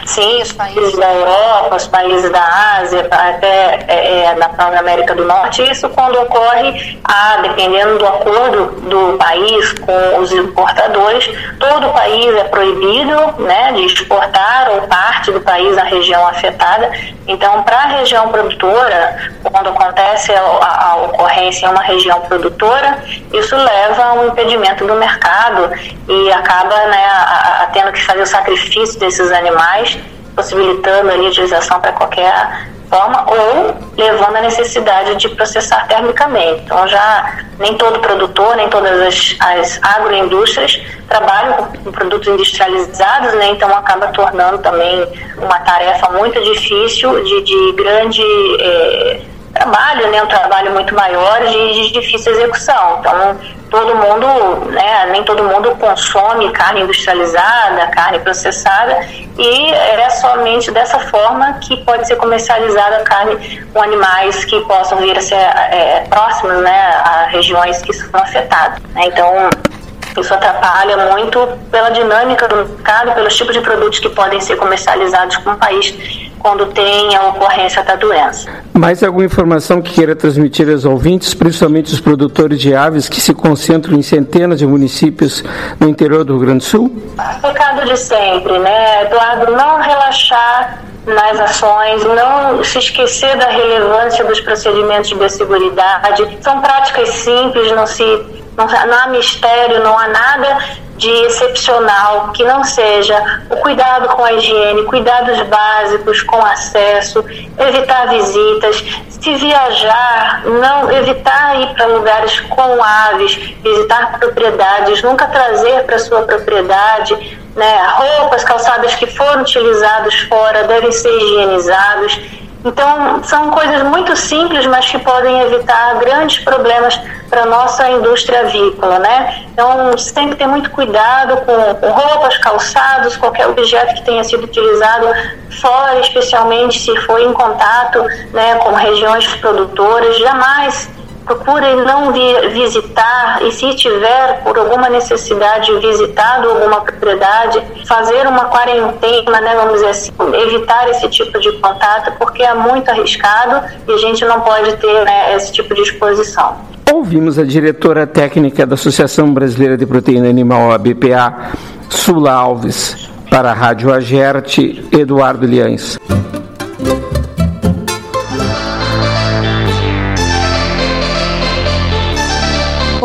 Sim, os países da Europa, os países da Ásia, até é, é própria América do Norte, isso quando ocorre, a, dependendo do acordo do país com os importadores, todo o país é proibido né, de exportar ou parte do país na região afetada. Então, para a região produtora, quando acontece a, a, a ocorrência em uma região produtora, isso leva a um impedimento do mercado e acaba né, a, a, tendo que fazer o sacrifício desses animais, possibilitando a utilização para qualquer forma ou levando a necessidade de processar termicamente. Então já nem todo produtor, nem todas as, as agroindústrias trabalham com produtos industrializados, né? então acaba tornando também uma tarefa muito difícil de, de grande eh, trabalho, né, um trabalho muito maior de, de difícil execução. Então, todo mundo, né, nem todo mundo consome carne industrializada, carne processada, e é somente dessa forma que pode ser comercializada a carne com animais que possam vir a ser é, próximos né, a regiões que foram afetadas. Né. Então, isso atrapalha muito pela dinâmica do mercado, pelos tipos de produtos que podem ser comercializados com o país quando tem a ocorrência da doença. Mais alguma informação que queira transmitir aos ouvintes, principalmente os produtores de aves que se concentram em centenas de municípios no interior do Rio Grande do Sul? Recado de sempre, né, Eduardo? Não relaxar nas ações, não se esquecer da relevância dos procedimentos de biosseguridade. São práticas simples, não se não, não há mistério, não há nada de excepcional que não seja o cuidado com a higiene, cuidados básicos com acesso, evitar visitas, se viajar, não evitar ir para lugares com aves, visitar propriedades, nunca trazer para sua propriedade né, roupas, calçadas que foram utilizados fora devem ser higienizados então, são coisas muito simples, mas que podem evitar grandes problemas para a nossa indústria avícola, né? Então, você tem que ter muito cuidado com roupas, calçados, qualquer objeto que tenha sido utilizado fora, especialmente se foi em contato né, com regiões produtoras. Jamais procure não visitar e se tiver por alguma necessidade visitado alguma propriedade, fazer uma quarentena, né, vamos dizer assim, evitar esse tipo de contato porque é muito arriscado e a gente não pode ter né, esse tipo de exposição. Ouvimos a diretora técnica da Associação Brasileira de Proteína Animal, a BPA, Sula Alves, para a Rádio Agerte, Eduardo Liães.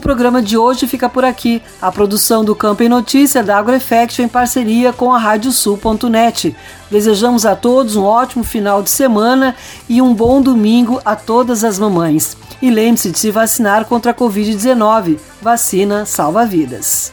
programa de hoje fica por aqui. A produção do Campo em Notícia da AgroEffect em parceria com a Radiosul.net. Desejamos a todos um ótimo final de semana e um bom domingo a todas as mamães. E lembre-se de se vacinar contra a Covid-19. Vacina salva vidas.